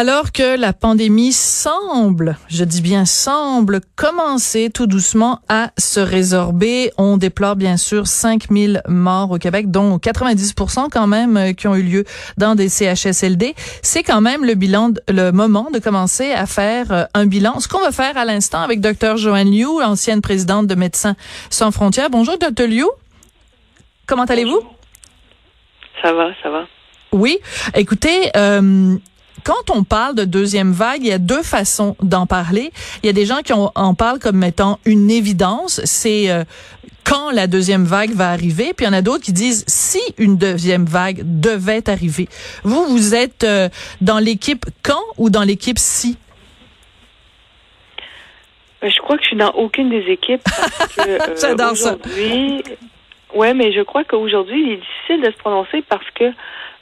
Alors que la pandémie semble, je dis bien semble, commencer tout doucement à se résorber, on déplore bien sûr 5000 morts au Québec, dont 90% quand même euh, qui ont eu lieu dans des CHSLD. C'est quand même le bilan, le moment de commencer à faire euh, un bilan. Ce qu'on va faire à l'instant avec Dr Joanne Liu, ancienne présidente de Médecins sans frontières. Bonjour Dr Liu. Comment allez-vous? Ça va, ça va. Oui. Écoutez, euh, quand on parle de deuxième vague, il y a deux façons d'en parler. Il y a des gens qui en parlent comme mettant une évidence, c'est euh, quand la deuxième vague va arriver, puis il y en a d'autres qui disent si une deuxième vague devait arriver. Vous, vous êtes euh, dans l'équipe quand ou dans l'équipe si? Euh, je crois que je suis dans aucune des équipes parce que J'adore ça. Ouais, mais je crois qu'aujourd'hui, il est difficile de se prononcer parce que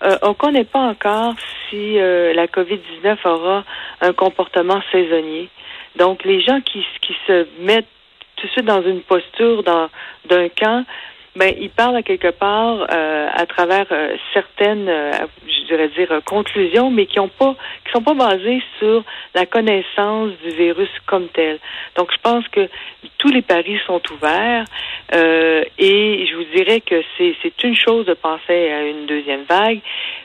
euh, on ne connaît pas encore si euh, la COVID-19 aura un comportement saisonnier. Donc, les gens qui, qui se mettent tout de suite dans une posture d'un camp, ben, ils parlent à quelque part euh, à travers certaines, je dirais dire, conclusions, mais qui ont pas, qui sont pas basées sur la connaissance du virus comme tel. Donc, je pense que tous les paris sont ouverts et je vous dirais que c'est une chose de penser à une deuxième vague,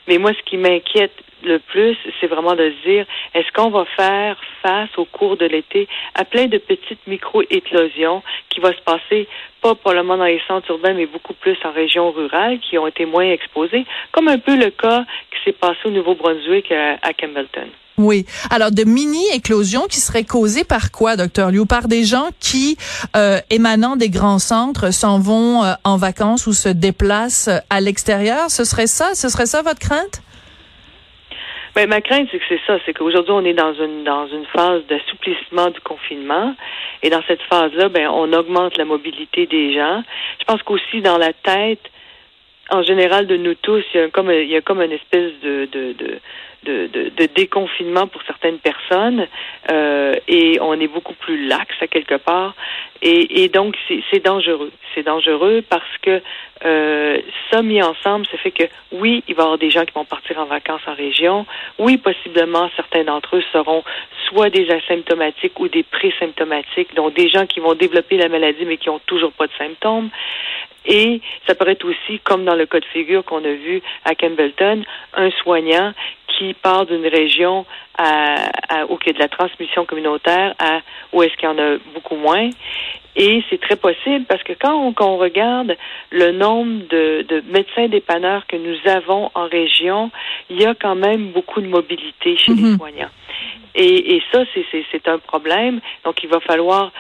mais moi, ce qui m'inquiète le plus, c'est vraiment de se dire, est-ce qu'on va faire face au cours de l'été à plein de petites micro-éclosions qui vont se passer pas probablement dans les centres urbains, mais beaucoup plus en région rurale, qui ont été moins exposées, comme un peu le cas qui s'est passé au Nouveau-Brunswick à, Campbellton. Oui. Alors, de mini-éclosions qui seraient causées par quoi, docteur Liu? Par des gens qui, euh, émanant des grands centres, s'en vont euh, en vacances ou se déplacent à l'extérieur? Ce serait ça? Ce serait ça votre crainte? Ben, ma crainte, c'est que c'est ça, c'est qu'aujourd'hui, on est dans une dans une phase d'assouplissement du confinement. Et dans cette phase-là, ben, on augmente la mobilité des gens. Je pense qu'aussi dans la tête, en général, de nous tous, il y a comme il y a comme une espèce de, de, de de, de, déconfinement pour certaines personnes euh, et on est beaucoup plus lax à quelque part et, et donc c'est dangereux. C'est dangereux parce que euh, ça mis ensemble, ça fait que oui, il va y avoir des gens qui vont partir en vacances en région. Oui, possiblement certains d'entre eux seront soit des asymptomatiques ou des présymptomatiques, donc des gens qui vont développer la maladie mais qui ont toujours pas de symptômes. Et ça pourrait être aussi, comme dans le cas de figure qu'on a vu à Campbellton, un soignant qui part d'une région à, à, où il y a de la transmission communautaire à où est-ce qu'il y en a beaucoup moins. Et c'est très possible parce que quand on, regarde le nombre de, de, médecins dépanneurs que nous avons en région, il y a quand même beaucoup de mobilité chez les mhm. soignants. Et, et ça, c'est un problème. Donc, il va falloir,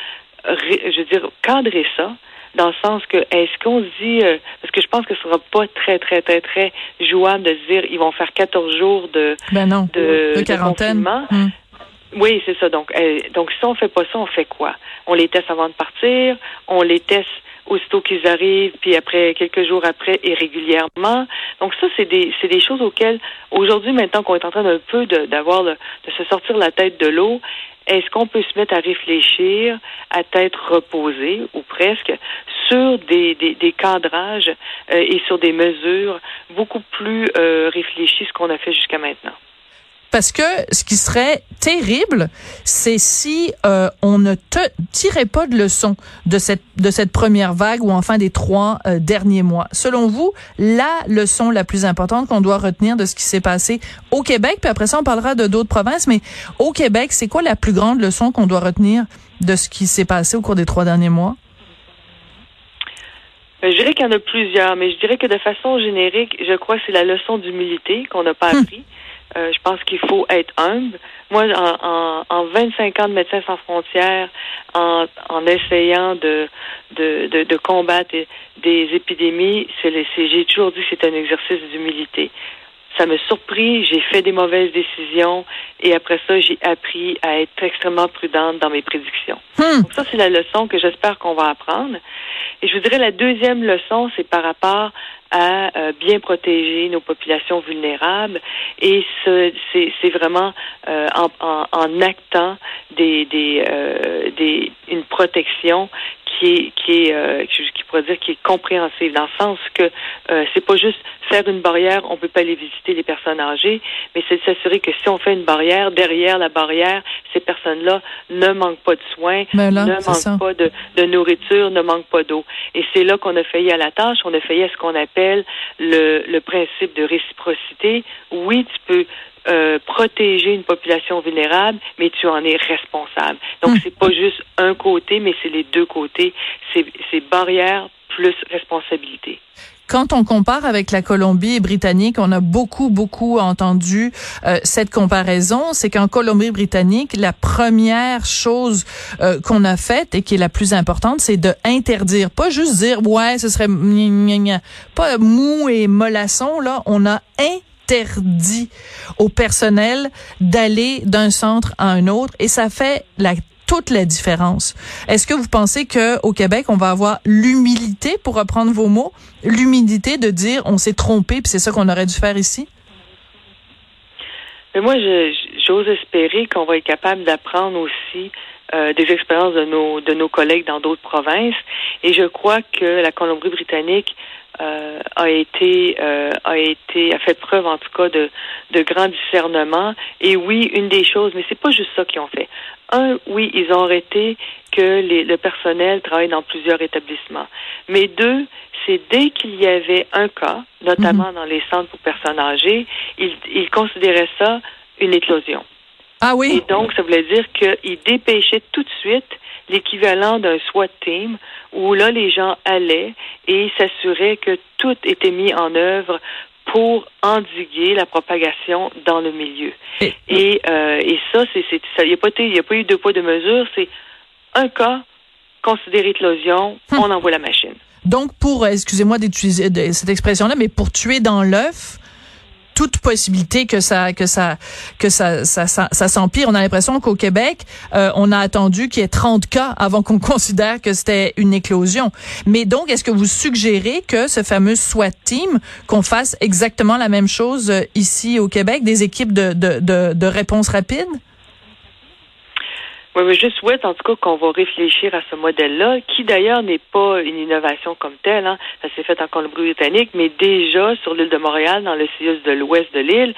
je veux dire, cadrer ça dans le sens que est-ce qu'on se dit euh, parce que je pense que ce sera pas très très très très jouable de se dire ils vont faire 14 jours de ben non, de, quarantaine. Hum. Oui, c'est ça. Donc euh, donc si on fait pas ça, on fait quoi? On les teste avant de partir, on les teste aussitôt qu'ils arrivent, puis après quelques jours après et régulièrement. Donc ça, c'est des c'est des choses auxquelles aujourd'hui, maintenant qu'on est en train d'un peu d'avoir de, de se sortir la tête de l'eau, est-ce qu'on peut se mettre à réfléchir à tête reposée ou presque sur des, des, cadrages euh, et sur des mesures beaucoup plus euh, réfléchies ce qu'on a fait jusqu'à maintenant? Parce que ce qui serait terrible, c'est si euh, on ne te tirait pas de leçon de cette de cette première vague ou enfin des trois euh, derniers mois. Selon vous, la leçon la plus importante qu'on doit retenir de ce qui s'est passé au Québec, puis après ça on parlera de d'autres provinces, mais au Québec, c'est quoi la plus grande leçon qu'on doit retenir de ce qui s'est passé au cours des trois derniers mois? Euh, je dirais qu'il y en a plusieurs, mais je dirais que de façon générique, je crois que c'est la leçon d'humilité qu'on n'a pas hum. Euh, je pense qu'il faut être humble. Moi, en, en, 25 ans de Médecins sans frontières, en, en essayant de, de, de, de combattre des épidémies, j'ai toujours dit que c'est un exercice d'humilité. Ça me surpris, j'ai fait des mauvaises décisions et après ça, j'ai appris à être extrêmement prudente dans mes prédictions. Hmm. Donc ça, c'est la leçon que j'espère qu'on va apprendre. Et je vous dirais la deuxième leçon, c'est par rapport à euh, bien protéger nos populations vulnérables et c'est vraiment euh, en, en, en, actant des, des, euh, des, une protection qui est qui est euh, qui pourrait dire qui est compréhensible dans le sens que euh, c'est pas juste faire une barrière, on peut pas aller visiter les personnes âgées, mais c'est de s'assurer que si on fait une barrière, derrière la barrière, ces personnes-là ne manquent pas de soins, ben là, ne manquent pas de, de, nourriture, ne manquent pas d'eau. Et c'est là qu'on a failli à la tâche, on a failli à ce qu'on appelle le, le principe de réciprocité. Oui, tu peux euh, protéger une population vulnérable, mais tu en es responsable. Donc, Hmm. c'est pas juste un côté, mais c'est les deux côtés. C'est barrière plus responsabilité. Quand on compare avec la Colombie-Britannique, on a beaucoup, beaucoup entendu euh, cette comparaison. C'est qu'en Colombie-Britannique, la première chose euh, qu'on a faite et qui est la plus importante, c'est de interdire, pas juste dire ouais, ce serait pas mou et mollasson là. On a interdit au personnel d'aller d'un centre à un autre et ça fait toute la différence. Est-ce que vous pensez que au Québec, on va avoir l'humilité, pour reprendre vos mots, l'humilité de dire on s'est trompé, puis c'est ça qu'on aurait dû faire ici? Mais moi, j'ose espérer qu'on va être capable d'apprendre aussi euh, des expériences de nos de nos collègues dans d'autres provinces. Et je crois que la Colombie-Britannique euh, a été euh, a été a fait preuve en tout cas de de grand discernement. Et oui, une des choses, mais c'est pas juste ça qu'ils ont fait. Un, oui, ils ont arrêté que les, le personnel travaille dans plusieurs établissements. Mais deux, c'est dès qu'il y avait un cas, notamment mm -hmm. dans les centres pour personnes âgées, ils, ils considéraient ça une éclosion. Ah oui? Et donc, ça voulait dire qu'ils dépêchaient tout de suite l'équivalent d'un SWAT team où là, les gens allaient et s'assuraient que tout était mis en œuvre pour endiguer la propagation dans le milieu. Et, et, euh, et ça, c'est, il n'y a, a, pas eu deux poids, deux mesures. C'est un cas, considéré éclosion, hum. on envoie la machine. Donc, pour, excusez-moi d'utiliser cette expression-là, mais pour tuer dans l'œuf, toute possibilité que ça que ça que ça ça, s'empire. On a l'impression qu'au Québec, euh, on a attendu qu'il y ait 30 cas avant qu'on considère que c'était une éclosion. Mais donc, est-ce que vous suggérez que ce fameux SWAT team qu'on fasse exactement la même chose euh, ici au Québec, des équipes de de, de, de réponse rapide? Oui, mais je souhaite en tout cas qu'on va réfléchir à ce modèle-là, qui d'ailleurs n'est pas une innovation comme telle. Hein. Ça s'est fait en Colombie-Britannique, mais déjà sur l'île de Montréal, dans le CIUS de l'ouest de l'île,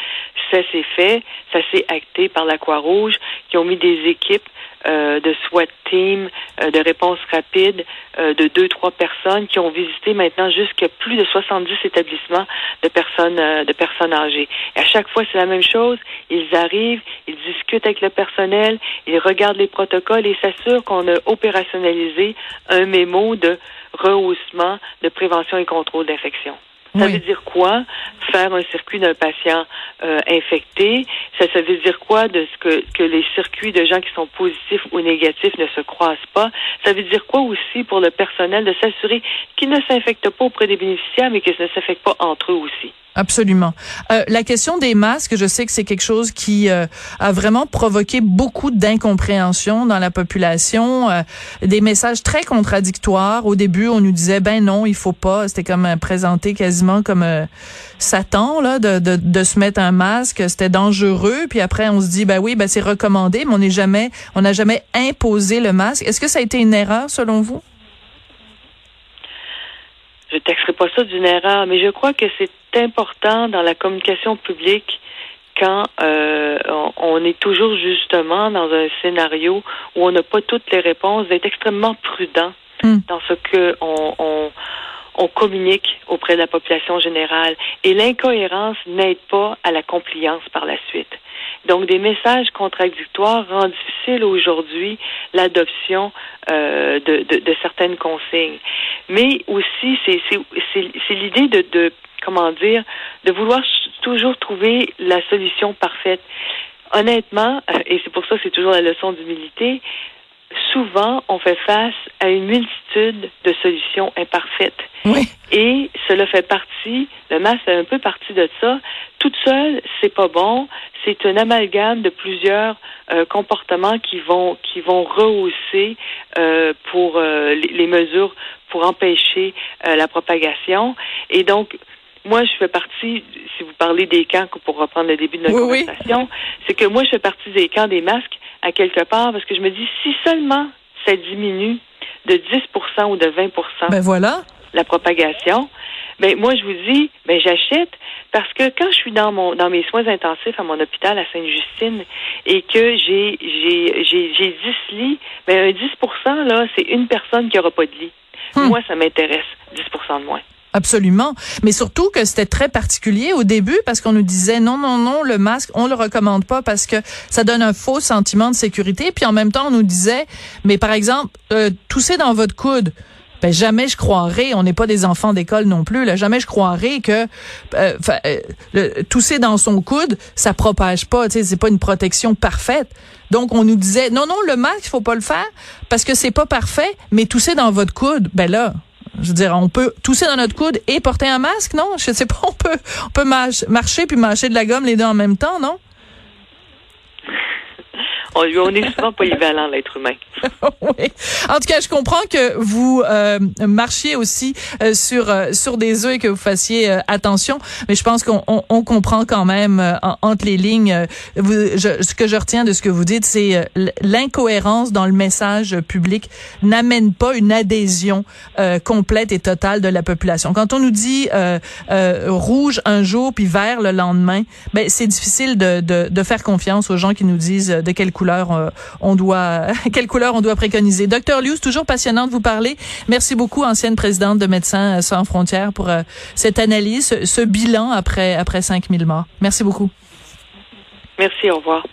ça s'est fait, ça s'est acté par la Croix-Rouge, qui ont mis des équipes euh, de SWAT team, euh, de réponse rapide, euh, de deux, trois personnes qui ont visité maintenant jusqu'à plus de 70 établissements de personnes de personnes âgées. À chaque fois, c'est la même chose. Ils arrivent, ils discutent avec le personnel, ils regardent les protocoles et s'assurent qu'on a opérationnalisé un mémo de rehaussement de prévention et contrôle d'infection. Ça Oui. veut dire quoi? Faire un circuit d'un patient euh, infecté? Ça, ça veut dire quoi? De ce que, que les circuits de gens qui sont positifs ou négatifs ne se croisent pas? Ça veut dire quoi aussi pour le personnel de s'assurer qu'ils ne s'infectent pas auprès des bénéficiaires, mais qu'ils ne s'infectent pas entre eux aussi? Absolument. Euh, la question des masques, je sais que c'est quelque chose qui euh, a vraiment provoqué beaucoup d'incompréhension dans la population, euh, des messages très contradictoires. Au début, on nous disait ben non, il faut pas. C'était comme euh, présenté quasiment comme Satan là, de, de, de se mettre un masque. C'était dangereux. Puis après, on se dit ben oui, ben c'est recommandé, mais on n'est jamais, on n'a jamais imposé le masque. Est-ce que ça a été une erreur selon vous? Je taxerai pas ça d'une erreur, mais je crois que c'est important dans la communication publique quand euh, on, on, est toujours justement dans un scénario où on n'a pas toutes les réponses, d'être extrêmement prudent Mm. dans ce que on, on, on communique auprès de la population générale. Et l'incohérence n'aide pas à la compliance par la suite. Donc, des messages contradictoires rendent difficile aujourd'hui l'adoption euh, de, de, certaines consignes. Mais aussi, c'est l'idée de, de, comment dire, de vouloir toujours trouver la solution parfaite. Honnêtement, et c'est pour ça que c'est toujours la leçon d'humilité, souvent, on fait face à une multitude de solutions imparfaites. Oui. Et cela fait partie, le masque fait un peu partie de ça. Toute seule, c'est pas bon. C'est un amalgame de plusieurs euh, comportements qui vont qui vont rehausser euh, pour euh, les, les, mesures pour empêcher la propagation. Et donc, moi, je fais partie, si vous parlez des camps, pour reprendre le début de notre conversation, c'est que moi, je fais partie des camps des masques à quelque part parce que je me dis, si seulement ça diminue de 10% ou de 20% ben voilà. la propagation, ben moi, je vous dis, ben j'achète parce que quand je suis dans mon dans mes soins intensifs à mon hôpital à Sainte-Justine et que j'ai j'ai j'ai j'ai 10 lits, ben un 10% là, c'est une personne qui aura pas de lit. Hmm. Moi, ça m'intéresse, 10% de moins. Absolument. Mais surtout que c'était très particulier au début parce qu'on nous disait non, non, non, le masque, on le recommande pas parce que ça donne un faux sentiment de sécurité. Puis en même temps, on nous disait, mais par exemple, euh, tousser dans votre coude. Ben, jamais je croirais, on n'est pas des enfants d'école non plus, là, jamais je croirais que euh, euh, tousser dans son coude, ça propage pas, tu sais, c'est pas une protection parfaite. Donc on nous disait non non le masque, il faut pas le faire parce que c'est pas parfait, mais tousser dans votre coude, ben là, je veux dire, on peut tousser dans notre coude et porter un masque, non? Je sais pas, on peut, on peut marcher puis mâcher de la gomme les deux en même temps, non? On, on est souvent polyvalent, l'être humain. oui. En tout cas, je comprends que vous euh, marchiez aussi euh, sur euh, sur des œufs et que vous fassiez attention, mais je pense qu'on on, comprend quand même entre les lignes. Vous, ce que je retiens de ce que vous dites, c'est l'incohérence dans le message public n'amène pas une adhésion complète et totale de la population. Quand on nous dit rouge un jour puis vert le lendemain, ben c'est difficile de, de, de faire confiance aux gens qui nous disent de quelle couleur on doit quelle couleur on doit préconiser. Docteur Lius, toujours passionnant de vous parler. Merci beaucoup, ancienne présidente de Médecins sans frontières, pour euh, cette analyse, ce bilan après après 5000 morts. Merci beaucoup. Merci, au revoir.